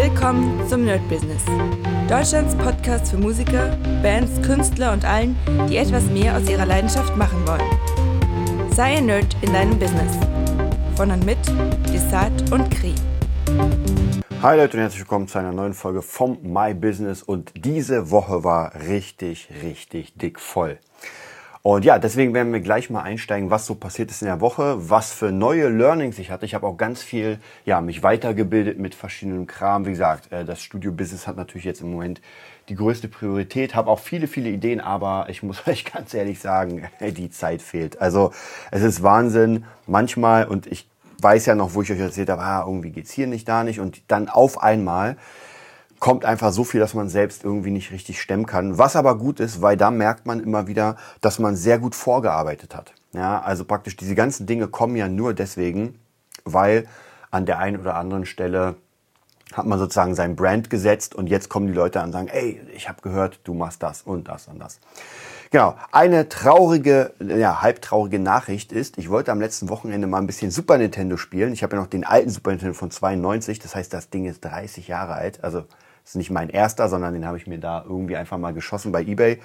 Willkommen zum Nerd Business. Deutschlands Podcast für Musiker, Bands, Künstler und allen, die etwas mehr aus ihrer Leidenschaft machen wollen. Sei ein Nerd in deinem Business. Von und mit Desart und Kri. Hi Leute und herzlich willkommen zu einer neuen Folge vom My Business und diese Woche war richtig, richtig dick voll. Und ja, deswegen werden wir gleich mal einsteigen, was so passiert ist in der Woche, was für neue Learnings ich hatte. Ich habe auch ganz viel, ja, mich weitergebildet mit verschiedenen Kram. Wie gesagt, äh, das Studio-Business hat natürlich jetzt im Moment die größte Priorität. Habe auch viele, viele Ideen, aber ich muss euch ganz ehrlich sagen, die Zeit fehlt. Also es ist Wahnsinn. Manchmal, und ich weiß ja noch, wo ich euch erzählt habe, ah, irgendwie geht's hier nicht, da nicht. Und dann auf einmal kommt einfach so viel, dass man selbst irgendwie nicht richtig stemmen kann. Was aber gut ist, weil da merkt man immer wieder, dass man sehr gut vorgearbeitet hat. Ja, also praktisch diese ganzen Dinge kommen ja nur deswegen, weil an der einen oder anderen Stelle hat man sozusagen sein Brand gesetzt und jetzt kommen die Leute an und sagen, ey, ich habe gehört, du machst das und das und das. Genau, eine traurige, ja, halbtraurige Nachricht ist, ich wollte am letzten Wochenende mal ein bisschen Super Nintendo spielen. Ich habe ja noch den alten Super Nintendo von 92, das heißt, das Ding ist 30 Jahre alt, also ist nicht mein erster, sondern den habe ich mir da irgendwie einfach mal geschossen bei eBay.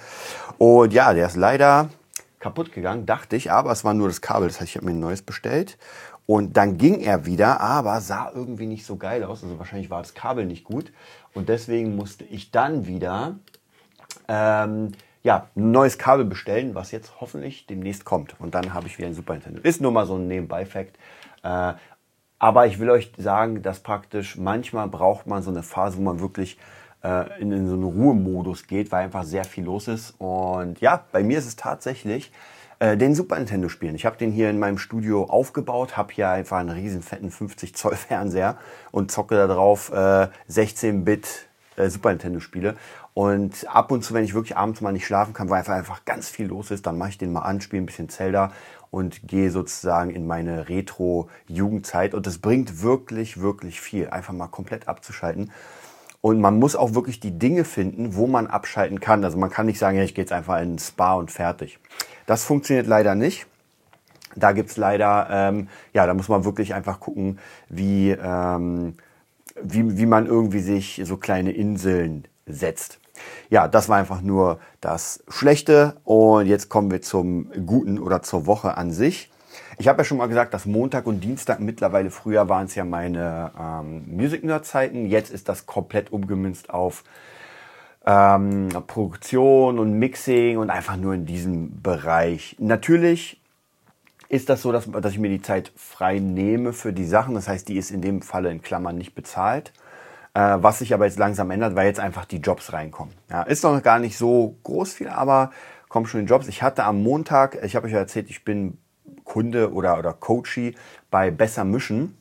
Und ja, der ist leider kaputt gegangen, dachte ich, aber es war nur das Kabel. Das heißt, ich habe mir ein neues bestellt. Und dann ging er wieder, aber sah irgendwie nicht so geil aus. Also wahrscheinlich war das Kabel nicht gut. Und deswegen musste ich dann wieder ähm, ja, ein neues Kabel bestellen, was jetzt hoffentlich demnächst kommt. Und dann habe ich wieder ein Super Nintendo. Ist nur mal so ein Nebenbei-Fact. Äh, aber ich will euch sagen, dass praktisch manchmal braucht man so eine Phase, wo man wirklich äh, in, in so einen Ruhemodus geht, weil einfach sehr viel los ist. Und ja, bei mir ist es tatsächlich äh, den Super Nintendo spielen. Ich habe den hier in meinem Studio aufgebaut, habe hier einfach einen riesen fetten 50 Zoll Fernseher und zocke da drauf äh, 16-Bit äh, Super Nintendo Spiele. Und ab und zu, wenn ich wirklich abends mal nicht schlafen kann, weil einfach, einfach ganz viel los ist, dann mache ich den mal an, spiele ein bisschen Zelda und gehe sozusagen in meine Retro-Jugendzeit. Und das bringt wirklich, wirklich viel, einfach mal komplett abzuschalten. Und man muss auch wirklich die Dinge finden, wo man abschalten kann. Also man kann nicht sagen, ja, ich gehe jetzt einfach in ein Spa und fertig. Das funktioniert leider nicht. Da gibt's leider, ähm, ja, da muss man wirklich einfach gucken, wie, ähm, wie, wie man irgendwie sich so kleine Inseln setzt. Ja, das war einfach nur das Schlechte. Und jetzt kommen wir zum Guten oder zur Woche an sich. Ich habe ja schon mal gesagt, dass Montag und Dienstag mittlerweile früher waren es ja meine ähm, Music Nerd Zeiten. Jetzt ist das komplett umgemünzt auf ähm, Produktion und Mixing und einfach nur in diesem Bereich. Natürlich ist das so, dass, dass ich mir die Zeit frei nehme für die Sachen. Das heißt, die ist in dem Falle in Klammern nicht bezahlt. Äh, was sich aber jetzt langsam ändert, weil jetzt einfach die Jobs reinkommen. Ja, ist noch gar nicht so groß viel, aber kommen schon die Jobs. Ich hatte am Montag, ich habe euch ja erzählt, ich bin Kunde oder, oder Coachie bei Besser Mischen.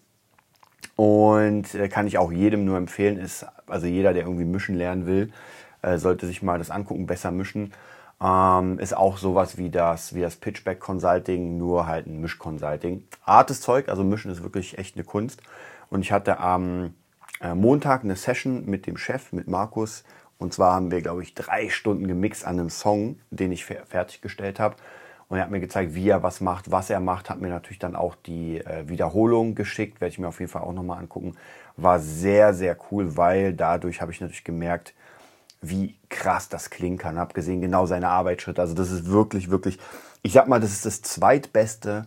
Und äh, kann ich auch jedem nur empfehlen, ist, also jeder, der irgendwie mischen lernen will, äh, sollte sich mal das angucken, besser mischen. Ähm, ist auch sowas wie das, wie das Pitchback Consulting, nur halt ein Mischconsulting. Artes Zeug, also mischen ist wirklich echt eine Kunst. Und ich hatte am Montag eine Session mit dem Chef, mit Markus. Und zwar haben wir, glaube ich, drei Stunden gemixt an einem Song, den ich fertiggestellt habe. Und er hat mir gezeigt, wie er was macht, was er macht, hat mir natürlich dann auch die äh, Wiederholung geschickt, werde ich mir auf jeden Fall auch nochmal angucken. War sehr, sehr cool, weil dadurch habe ich natürlich gemerkt, wie krass das klingen kann. Hab gesehen, genau seine Arbeitsschritte. Also das ist wirklich, wirklich, ich sag mal, das ist das zweitbeste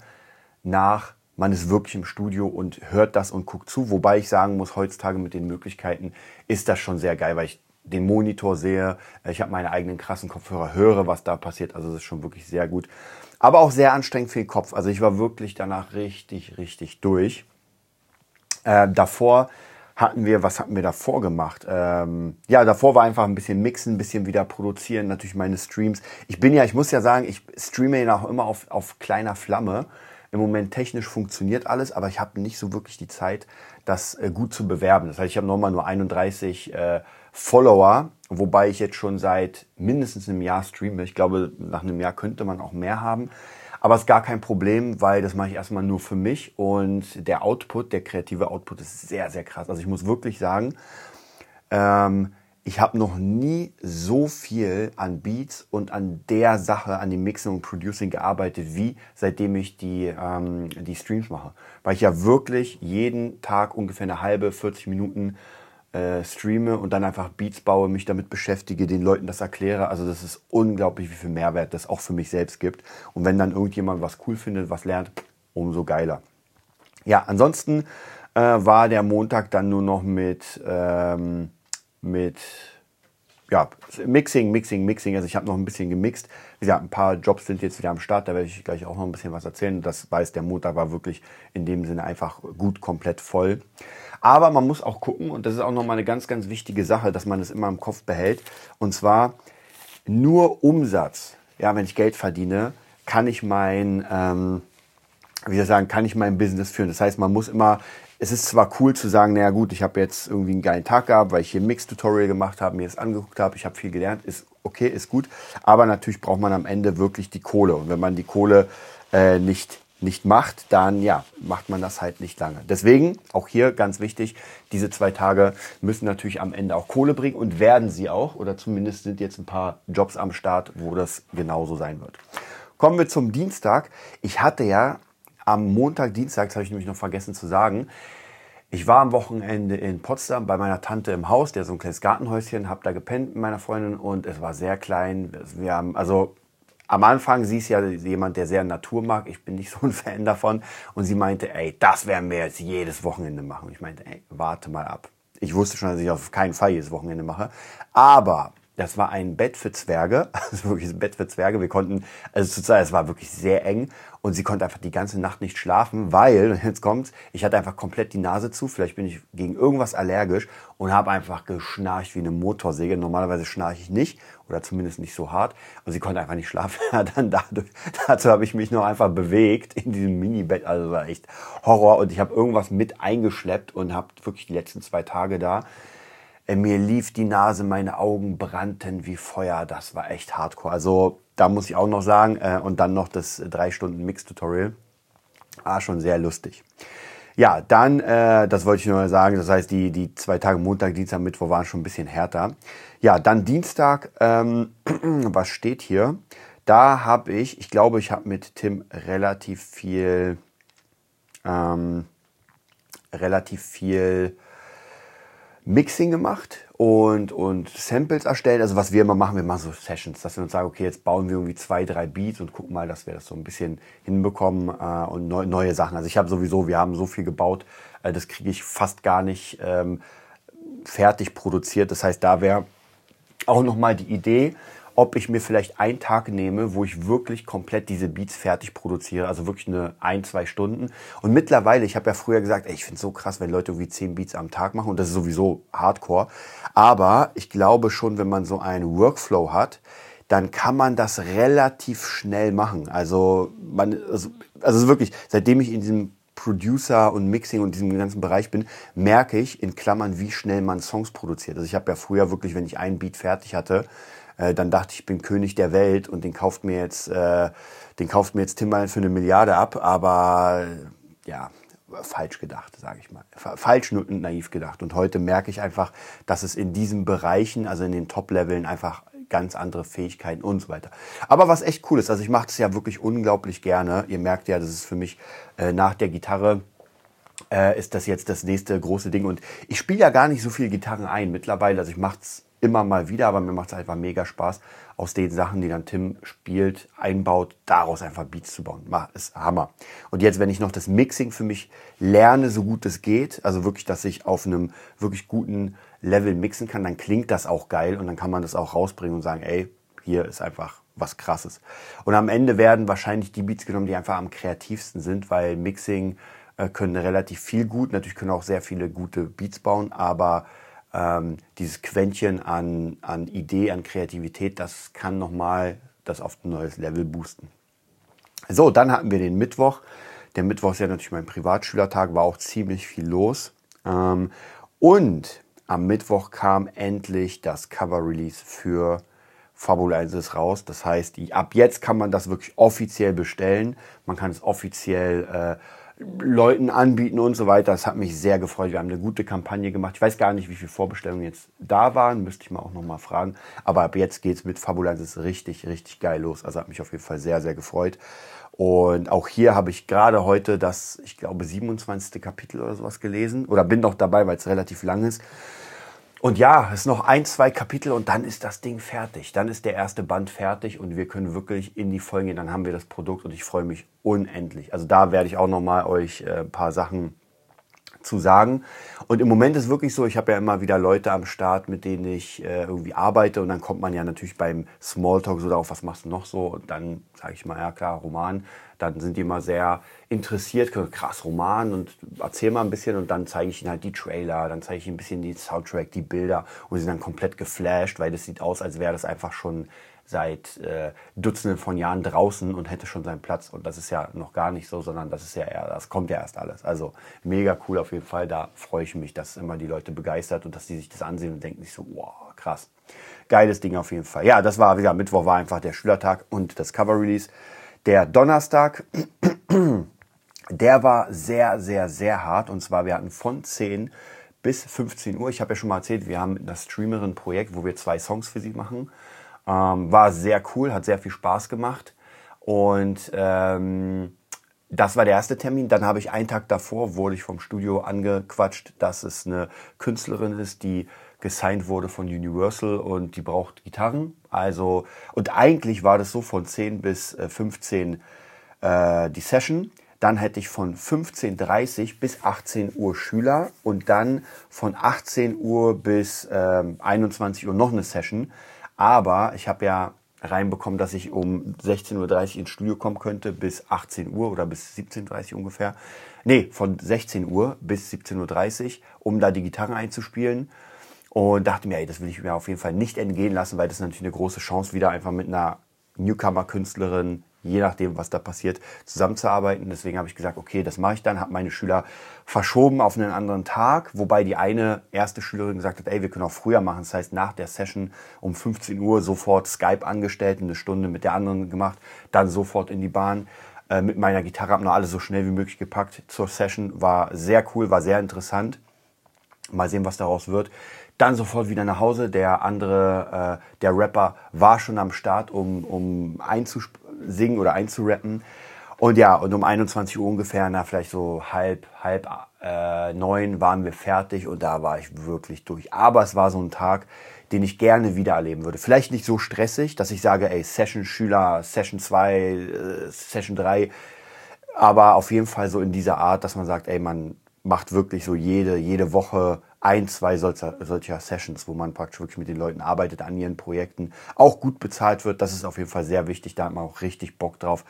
nach man ist wirklich im Studio und hört das und guckt zu. Wobei ich sagen muss, heutzutage mit den Möglichkeiten ist das schon sehr geil, weil ich den Monitor sehe, ich habe meine eigenen krassen Kopfhörer, höre, was da passiert. Also das ist schon wirklich sehr gut. Aber auch sehr anstrengend für den Kopf. Also ich war wirklich danach richtig, richtig durch. Äh, davor hatten wir, was hatten wir davor gemacht? Ähm, ja, davor war einfach ein bisschen mixen, ein bisschen wieder produzieren, natürlich meine Streams. Ich bin ja, ich muss ja sagen, ich streame ja auch immer auf, auf kleiner Flamme. Im Moment technisch funktioniert alles, aber ich habe nicht so wirklich die Zeit, das äh, gut zu bewerben. Das heißt, ich habe nochmal nur 31 äh, Follower, wobei ich jetzt schon seit mindestens einem Jahr streame. Ich glaube, nach einem Jahr könnte man auch mehr haben. Aber es ist gar kein Problem, weil das mache ich erstmal nur für mich und der Output, der kreative Output ist sehr, sehr krass. Also ich muss wirklich sagen, ähm, ich habe noch nie so viel an Beats und an der Sache, an dem Mixing und Producing gearbeitet, wie seitdem ich die, ähm, die Streams mache. Weil ich ja wirklich jeden Tag ungefähr eine halbe, 40 Minuten äh, streame und dann einfach Beats baue, mich damit beschäftige, den Leuten das erkläre. Also das ist unglaublich, wie viel Mehrwert das auch für mich selbst gibt. Und wenn dann irgendjemand was cool findet, was lernt, umso geiler. Ja, ansonsten äh, war der Montag dann nur noch mit, ähm, mit ja, Mixing, Mixing, Mixing. Also ich habe noch ein bisschen gemixt. Wie gesagt, ein paar Jobs sind jetzt wieder am Start. Da werde ich gleich auch noch ein bisschen was erzählen. Das weiß, der Montag war wirklich in dem Sinne einfach gut komplett voll. Aber man muss auch gucken, und das ist auch nochmal eine ganz, ganz wichtige Sache, dass man es das immer im Kopf behält. Und zwar nur Umsatz. Ja, wenn ich Geld verdiene, kann ich mein, ähm, wie soll ich sagen, kann ich mein Business führen. Das heißt, man muss immer es ist zwar cool zu sagen, naja gut, ich habe jetzt irgendwie einen geilen Tag gehabt, weil ich hier ein Mix-Tutorial gemacht habe, mir das angeguckt habe, ich habe viel gelernt, ist okay, ist gut. Aber natürlich braucht man am Ende wirklich die Kohle. Und wenn man die Kohle äh, nicht, nicht macht, dann ja, macht man das halt nicht lange. Deswegen, auch hier ganz wichtig, diese zwei Tage müssen natürlich am Ende auch Kohle bringen und werden sie auch. Oder zumindest sind jetzt ein paar Jobs am Start, wo das genauso sein wird. Kommen wir zum Dienstag. Ich hatte ja am Montag, Dienstag, das habe ich nämlich noch vergessen zu sagen, ich war am Wochenende in Potsdam bei meiner Tante im Haus, der so ein kleines Gartenhäuschen, habe da gepennt mit meiner Freundin und es war sehr klein. Wir haben, also am Anfang, sie ist ja jemand, der sehr Natur mag. Ich bin nicht so ein Fan davon. Und sie meinte, ey, das werden wir jetzt jedes Wochenende machen. Ich meinte, ey, warte mal ab. Ich wusste schon, dass ich auf keinen Fall jedes Wochenende mache. Aber das war ein Bett für Zwerge, also wirklich ein Bett für Zwerge. Wir konnten, also zurzeit, es war wirklich sehr eng und sie konnte einfach die ganze Nacht nicht schlafen, weil, jetzt kommt's, ich hatte einfach komplett die Nase zu, vielleicht bin ich gegen irgendwas allergisch und habe einfach geschnarcht wie eine Motorsäge. Normalerweise schnarche ich nicht oder zumindest nicht so hart und sie konnte einfach nicht schlafen. Dann dadurch, dazu habe ich mich noch einfach bewegt in diesem Mini-Bett, also war echt Horror und ich habe irgendwas mit eingeschleppt und habe wirklich die letzten zwei Tage da mir lief die Nase, meine Augen brannten wie Feuer. Das war echt hardcore. Also da muss ich auch noch sagen. Äh, und dann noch das drei Stunden Mix-Tutorial. War schon sehr lustig. Ja, dann, äh, das wollte ich nur sagen, das heißt, die, die zwei Tage Montag, Dienstag, Mittwoch waren schon ein bisschen härter. Ja, dann Dienstag, ähm, was steht hier? Da habe ich, ich glaube, ich habe mit Tim relativ viel, ähm, relativ viel Mixing gemacht und, und Samples erstellt. Also was wir immer machen, wir machen so Sessions, dass wir uns sagen, okay, jetzt bauen wir irgendwie zwei, drei Beats und gucken mal, dass wir das so ein bisschen hinbekommen äh, und neu, neue Sachen. Also ich habe sowieso, wir haben so viel gebaut, äh, das kriege ich fast gar nicht ähm, fertig produziert. Das heißt, da wäre auch nochmal die Idee, ob ich mir vielleicht einen Tag nehme, wo ich wirklich komplett diese Beats fertig produziere, also wirklich eine ein, zwei Stunden. Und mittlerweile, ich habe ja früher gesagt, ey, ich finde es so krass, wenn Leute irgendwie zehn Beats am Tag machen und das ist sowieso Hardcore. Aber ich glaube schon, wenn man so einen Workflow hat, dann kann man das relativ schnell machen. Also man, also, also wirklich, seitdem ich in diesem Producer und Mixing und diesem ganzen Bereich bin, merke ich in Klammern, wie schnell man Songs produziert. Also ich habe ja früher wirklich, wenn ich einen Beat fertig hatte, äh, dann dachte ich, ich bin König der Welt und den kauft mir jetzt, äh, den kauft mir jetzt Tim mal für eine Milliarde ab, aber äh, ja, falsch gedacht, sage ich mal. Falsch und naiv gedacht. Und heute merke ich einfach, dass es in diesen Bereichen, also in den Top-Leveln, einfach ganz andere Fähigkeiten und so weiter. Aber was echt cool ist, also ich mache das ja wirklich unglaublich gerne. Ihr merkt ja, das ist für mich äh, nach der Gitarre äh, ist das jetzt das nächste große Ding. Und ich spiele ja gar nicht so viel Gitarren ein mittlerweile. Also ich mache es immer mal wieder, aber mir macht es einfach mega Spaß, aus den Sachen, die dann Tim spielt, einbaut, daraus einfach Beats zu bauen. Ist Hammer. Und jetzt, wenn ich noch das Mixing für mich lerne, so gut es geht, also wirklich, dass ich auf einem wirklich guten Level mixen kann, dann klingt das auch geil und dann kann man das auch rausbringen und sagen, ey, hier ist einfach was krasses. Und am Ende werden wahrscheinlich die Beats genommen, die einfach am kreativsten sind, weil Mixing äh, können relativ viel gut, natürlich können auch sehr viele gute Beats bauen, aber ähm, dieses Quäntchen an, an Idee, an Kreativität, das kann nochmal das auf ein neues Level boosten. So, dann hatten wir den Mittwoch. Der Mittwoch ist ja natürlich mein Privatschülertag, war auch ziemlich viel los. Ähm, und am Mittwoch kam endlich das Cover-Release für Fabulensis raus. Das heißt, ab jetzt kann man das wirklich offiziell bestellen. Man kann es offiziell äh, Leuten anbieten und so weiter. Das hat mich sehr gefreut. Wir haben eine gute Kampagne gemacht. Ich weiß gar nicht, wie viele Vorbestellungen jetzt da waren. Müsste ich mal auch nochmal fragen. Aber ab jetzt geht es mit Fabulansis richtig, richtig geil los. Also hat mich auf jeden Fall sehr, sehr gefreut. Und auch hier habe ich gerade heute das, ich glaube, 27. Kapitel oder sowas gelesen. Oder bin noch dabei, weil es relativ lang ist. Und ja, es ist noch ein, zwei Kapitel und dann ist das Ding fertig. Dann ist der erste Band fertig und wir können wirklich in die Folgen gehen. Dann haben wir das Produkt und ich freue mich unendlich. Also da werde ich auch noch mal euch äh, ein paar Sachen zu sagen. Und im Moment ist wirklich so, ich habe ja immer wieder Leute am Start, mit denen ich äh, irgendwie arbeite und dann kommt man ja natürlich beim Smalltalk so darauf, was machst du noch so? Und dann sage ich mal, ja klar, Roman. Dann sind die immer sehr interessiert, krass Roman und erzähl mal ein bisschen und dann zeige ich ihnen halt die Trailer, dann zeige ich ihnen ein bisschen die Soundtrack, die Bilder und sie sind dann komplett geflasht, weil das sieht aus, als wäre das einfach schon seit äh, Dutzenden von Jahren draußen und hätte schon seinen Platz. Und das ist ja noch gar nicht so, sondern das ist ja eher, das kommt ja erst alles. Also mega cool auf jeden Fall. Da freue ich mich, dass immer die Leute begeistert und dass die sich das ansehen und denken sich so, wow, krass. Geiles Ding auf jeden Fall. Ja, das war wieder Mittwoch war einfach der Schülertag und das Cover Release. Der Donnerstag, der war sehr, sehr, sehr hart. Und zwar, wir hatten von 10 bis 15 Uhr. Ich habe ja schon mal erzählt, wir haben das Streamerin-Projekt, wo wir zwei Songs für sie machen. Ähm, war sehr cool, hat sehr viel Spaß gemacht. Und ähm, das war der erste Termin. Dann habe ich einen Tag davor, wurde ich vom Studio angequatscht, dass es eine Künstlerin ist, die gesigned wurde von Universal und die braucht Gitarren. Also, und eigentlich war das so von 10 bis 15 äh, die Session. Dann hätte ich von 15.30 bis 18 Uhr Schüler und dann von 18 Uhr bis ähm, 21 Uhr noch eine Session. Aber ich habe ja reinbekommen, dass ich um 16.30 Uhr ins Studio kommen könnte bis 18 Uhr oder bis 17.30 Uhr ungefähr. Nee, von 16 Uhr bis 17.30 Uhr, um da die Gitarren einzuspielen. Und dachte mir, ey, das will ich mir auf jeden Fall nicht entgehen lassen, weil das natürlich eine große Chance, wieder einfach mit einer Newcomer-Künstlerin je nachdem, was da passiert, zusammenzuarbeiten. Deswegen habe ich gesagt, okay, das mache ich dann, habe meine Schüler verschoben auf einen anderen Tag, wobei die eine erste Schülerin gesagt hat, ey, wir können auch früher machen. Das heißt, nach der Session um 15 Uhr sofort Skype angestellt, eine Stunde mit der anderen gemacht, dann sofort in die Bahn äh, mit meiner Gitarre, habe noch alles so schnell wie möglich gepackt zur Session. War sehr cool, war sehr interessant. Mal sehen, was daraus wird. Dann sofort wieder nach Hause. Der andere, äh, der Rapper, war schon am Start, um, um einzusingen oder einzurappen. Und ja, und um 21 Uhr ungefähr, na vielleicht so halb, halb äh, neun waren wir fertig und da war ich wirklich durch. Aber es war so ein Tag, den ich gerne wieder erleben würde. Vielleicht nicht so stressig, dass ich sage, ey, Session-Schüler, Session 2, äh, Session 3, aber auf jeden Fall so in dieser Art, dass man sagt, ey, man macht wirklich so jede, jede Woche ein, zwei solcher, solcher Sessions, wo man praktisch wirklich mit den Leuten arbeitet an ihren Projekten, auch gut bezahlt wird. Das ist auf jeden Fall sehr wichtig, da hat man auch richtig Bock drauf.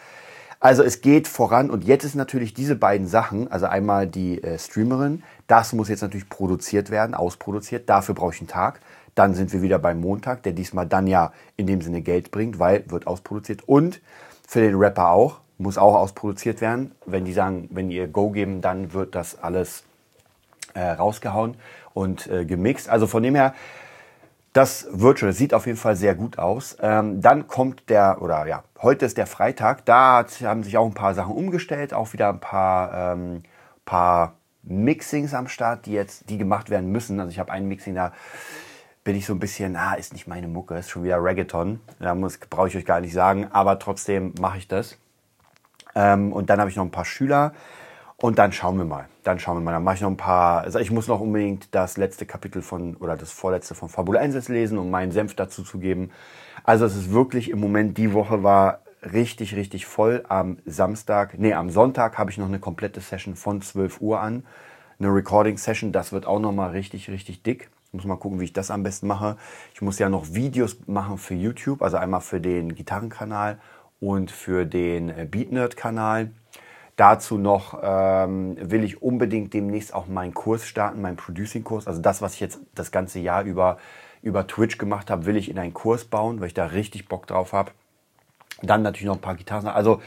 Also es geht voran und jetzt ist natürlich diese beiden Sachen, also einmal die äh, Streamerin, das muss jetzt natürlich produziert werden, ausproduziert, dafür brauche ich einen Tag. Dann sind wir wieder beim Montag, der diesmal dann ja in dem Sinne Geld bringt, weil wird ausproduziert und für den Rapper auch, muss auch ausproduziert werden. Wenn die sagen, wenn ihr Go geben, dann wird das alles äh, rausgehauen und äh, gemixt. Also von dem her, das das sieht auf jeden Fall sehr gut aus. Ähm, dann kommt der, oder ja, heute ist der Freitag. Da haben sich auch ein paar Sachen umgestellt, auch wieder ein paar, ähm, paar Mixings am Start, die jetzt, die gemacht werden müssen. Also ich habe ein Mixing da, bin ich so ein bisschen, ah, ist nicht meine Mucke, ist schon wieder Reggaeton. Da muss, brauche ich euch gar nicht sagen, aber trotzdem mache ich das. Ähm, und dann habe ich noch ein paar Schüler. Und dann schauen wir mal. Dann schauen wir mal. Dann mache ich noch ein paar. Also ich muss noch unbedingt das letzte Kapitel von oder das vorletzte von Fabula 1 lesen, um meinen Senf dazu zu geben. Also es ist wirklich im Moment, die Woche war richtig, richtig voll. Am Samstag, nee, am Sonntag habe ich noch eine komplette Session von 12 Uhr an. Eine Recording-Session, das wird auch nochmal richtig, richtig dick. Ich muss mal gucken, wie ich das am besten mache. Ich muss ja noch Videos machen für YouTube, also einmal für den Gitarrenkanal und für den äh, BeatNerd-Kanal. Dazu noch ähm, will ich unbedingt demnächst auch meinen Kurs starten, meinen Producing-Kurs. Also das, was ich jetzt das ganze Jahr über, über Twitch gemacht habe, will ich in einen Kurs bauen, weil ich da richtig Bock drauf habe. Dann natürlich noch ein paar Gitarren. Also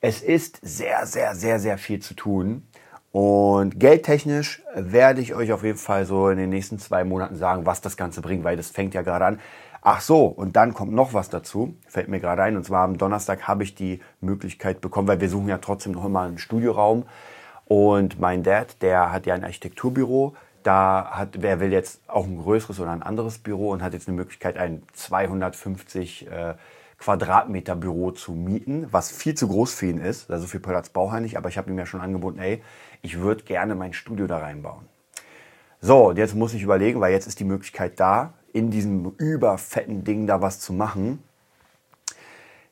es ist sehr, sehr, sehr, sehr viel zu tun. Und geldtechnisch werde ich euch auf jeden Fall so in den nächsten zwei Monaten sagen, was das Ganze bringt, weil das fängt ja gerade an. Ach so, und dann kommt noch was dazu, fällt mir gerade ein. Und zwar am Donnerstag habe ich die Möglichkeit bekommen, weil wir suchen ja trotzdem noch immer einen Studioraum. Und mein Dad, der hat ja ein Architekturbüro. Da hat, wer will jetzt auch ein größeres oder ein anderes Büro und hat jetzt eine Möglichkeit, ein 250 äh, Quadratmeter Büro zu mieten, was viel zu groß für ihn ist. Also viel Platz braucht er nicht, aber ich habe ihm ja schon angeboten, ey, ich würde gerne mein Studio da reinbauen. So, und jetzt muss ich überlegen, weil jetzt ist die Möglichkeit da, in diesem überfetten Ding da was zu machen.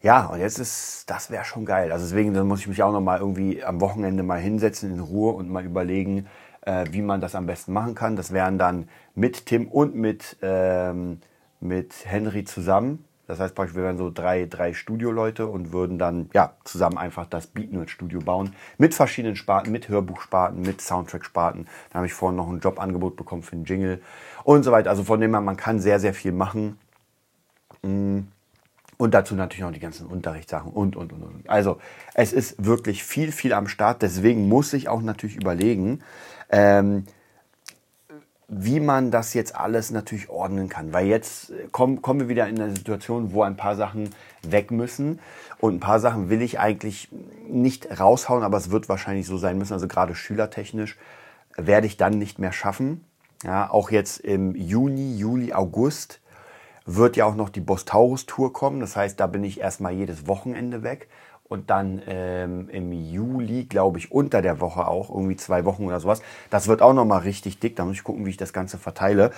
Ja, und jetzt ist, das wäre schon geil. Also deswegen dann muss ich mich auch noch mal irgendwie am Wochenende mal hinsetzen in Ruhe und mal überlegen, äh, wie man das am besten machen kann. Das wären dann mit Tim und mit, ähm, mit Henry zusammen. Das heißt wir wären so drei, drei Studioleute und würden dann ja zusammen einfach das Beatnerd Studio bauen. Mit verschiedenen Sparten, mit Hörbuchsparten, mit Soundtrack-Sparten. Da habe ich vorhin noch ein Jobangebot bekommen für einen Jingle und so weiter. Also von dem her, man kann sehr, sehr viel machen. Mm. Und dazu natürlich noch die ganzen Unterrichtssachen und, und, und, und. Also es ist wirklich viel, viel am Start. Deswegen muss ich auch natürlich überlegen, ähm, wie man das jetzt alles natürlich ordnen kann. Weil jetzt kommen, kommen wir wieder in eine Situation, wo ein paar Sachen weg müssen. Und ein paar Sachen will ich eigentlich nicht raushauen, aber es wird wahrscheinlich so sein müssen. Also gerade schülertechnisch werde ich dann nicht mehr schaffen. Ja, auch jetzt im Juni, Juli, August wird ja auch noch die Bostaurus Tour kommen. Das heißt, da bin ich erstmal jedes Wochenende weg und dann ähm, im Juli, glaube ich, unter der Woche auch, irgendwie zwei Wochen oder sowas. Das wird auch nochmal richtig dick. Da muss ich gucken, wie ich das Ganze verteile.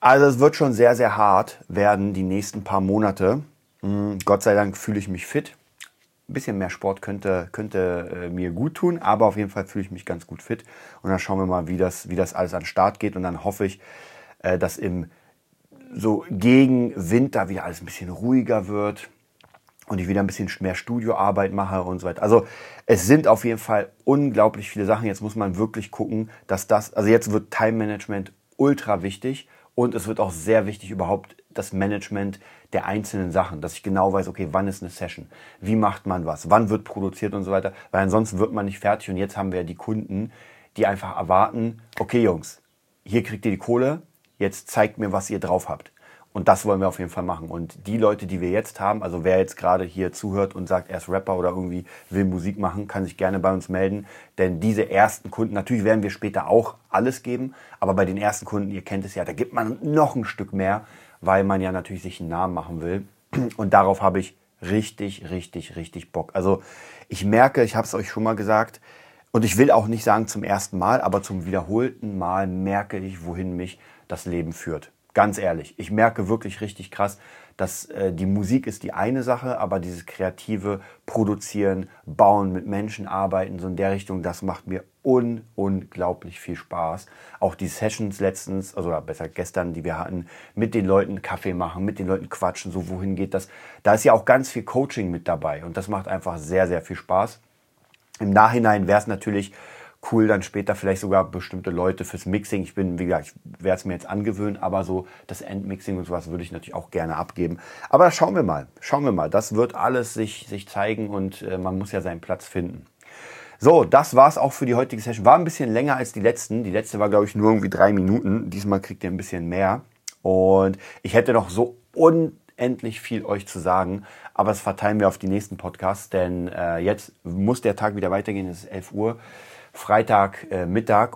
Also es wird schon sehr, sehr hart werden die nächsten paar Monate. Mhm, Gott sei Dank fühle ich mich fit. Ein bisschen mehr Sport könnte, könnte äh, mir gut tun, aber auf jeden Fall fühle ich mich ganz gut fit. Und dann schauen wir mal, wie das, wie das alles an den Start geht. Und dann hoffe ich, äh, dass im so gegen Winter wieder alles ein bisschen ruhiger wird und ich wieder ein bisschen mehr Studioarbeit mache und so weiter. Also es sind auf jeden Fall unglaublich viele Sachen. Jetzt muss man wirklich gucken, dass das, also jetzt wird Time Management ultra wichtig und es wird auch sehr wichtig überhaupt das Management der einzelnen Sachen, dass ich genau weiß, okay, wann ist eine Session, wie macht man was, wann wird produziert und so weiter, weil ansonsten wird man nicht fertig und jetzt haben wir ja die Kunden, die einfach erwarten, okay Jungs, hier kriegt ihr die Kohle, jetzt zeigt mir, was ihr drauf habt. Und das wollen wir auf jeden Fall machen. Und die Leute, die wir jetzt haben, also wer jetzt gerade hier zuhört und sagt, er ist Rapper oder irgendwie will Musik machen, kann sich gerne bei uns melden. Denn diese ersten Kunden, natürlich werden wir später auch alles geben, aber bei den ersten Kunden, ihr kennt es ja, da gibt man noch ein Stück mehr, weil man ja natürlich sich einen Namen machen will. Und darauf habe ich richtig, richtig, richtig Bock. Also ich merke, ich habe es euch schon mal gesagt, und ich will auch nicht sagen zum ersten Mal, aber zum wiederholten Mal merke ich, wohin mich das Leben führt. Ganz ehrlich, ich merke wirklich richtig krass, dass äh, die Musik ist die eine Sache, aber dieses kreative Produzieren, Bauen, mit Menschen arbeiten, so in der Richtung, das macht mir un unglaublich viel Spaß. Auch die Sessions letztens, also besser gestern, die wir hatten, mit den Leuten Kaffee machen, mit den Leuten quatschen, so wohin geht das. Da ist ja auch ganz viel Coaching mit dabei und das macht einfach sehr, sehr viel Spaß. Im Nachhinein wäre es natürlich cool, dann später vielleicht sogar bestimmte Leute fürs Mixing. Ich bin, wie gesagt, ich werde es mir jetzt angewöhnen, aber so das Endmixing und sowas würde ich natürlich auch gerne abgeben. Aber schauen wir mal, schauen wir mal. Das wird alles sich, sich zeigen und äh, man muss ja seinen Platz finden. So, das war's auch für die heutige Session. War ein bisschen länger als die letzten. Die letzte war, glaube ich, nur irgendwie drei Minuten. Diesmal kriegt ihr ein bisschen mehr. Und ich hätte noch so unendlich viel euch zu sagen, aber es verteilen wir auf die nächsten Podcasts, denn äh, jetzt muss der Tag wieder weitergehen. Es ist 11 Uhr. Freitag äh,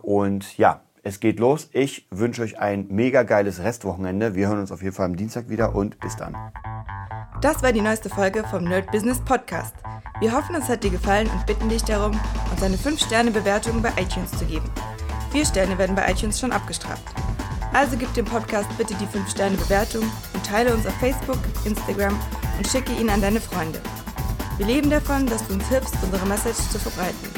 und ja, es geht los. Ich wünsche euch ein mega geiles Restwochenende. Wir hören uns auf jeden Fall am Dienstag wieder und bis dann. Das war die neueste Folge vom Nerd Business Podcast. Wir hoffen, es hat dir gefallen und bitten dich darum, uns eine 5-Sterne-Bewertung bei iTunes zu geben. Vier Sterne werden bei iTunes schon abgestraft. Also gib dem Podcast bitte die 5-Sterne-Bewertung und teile uns auf Facebook, Instagram und schicke ihn an deine Freunde. Wir leben davon, dass du uns hilfst, unsere Message zu verbreiten.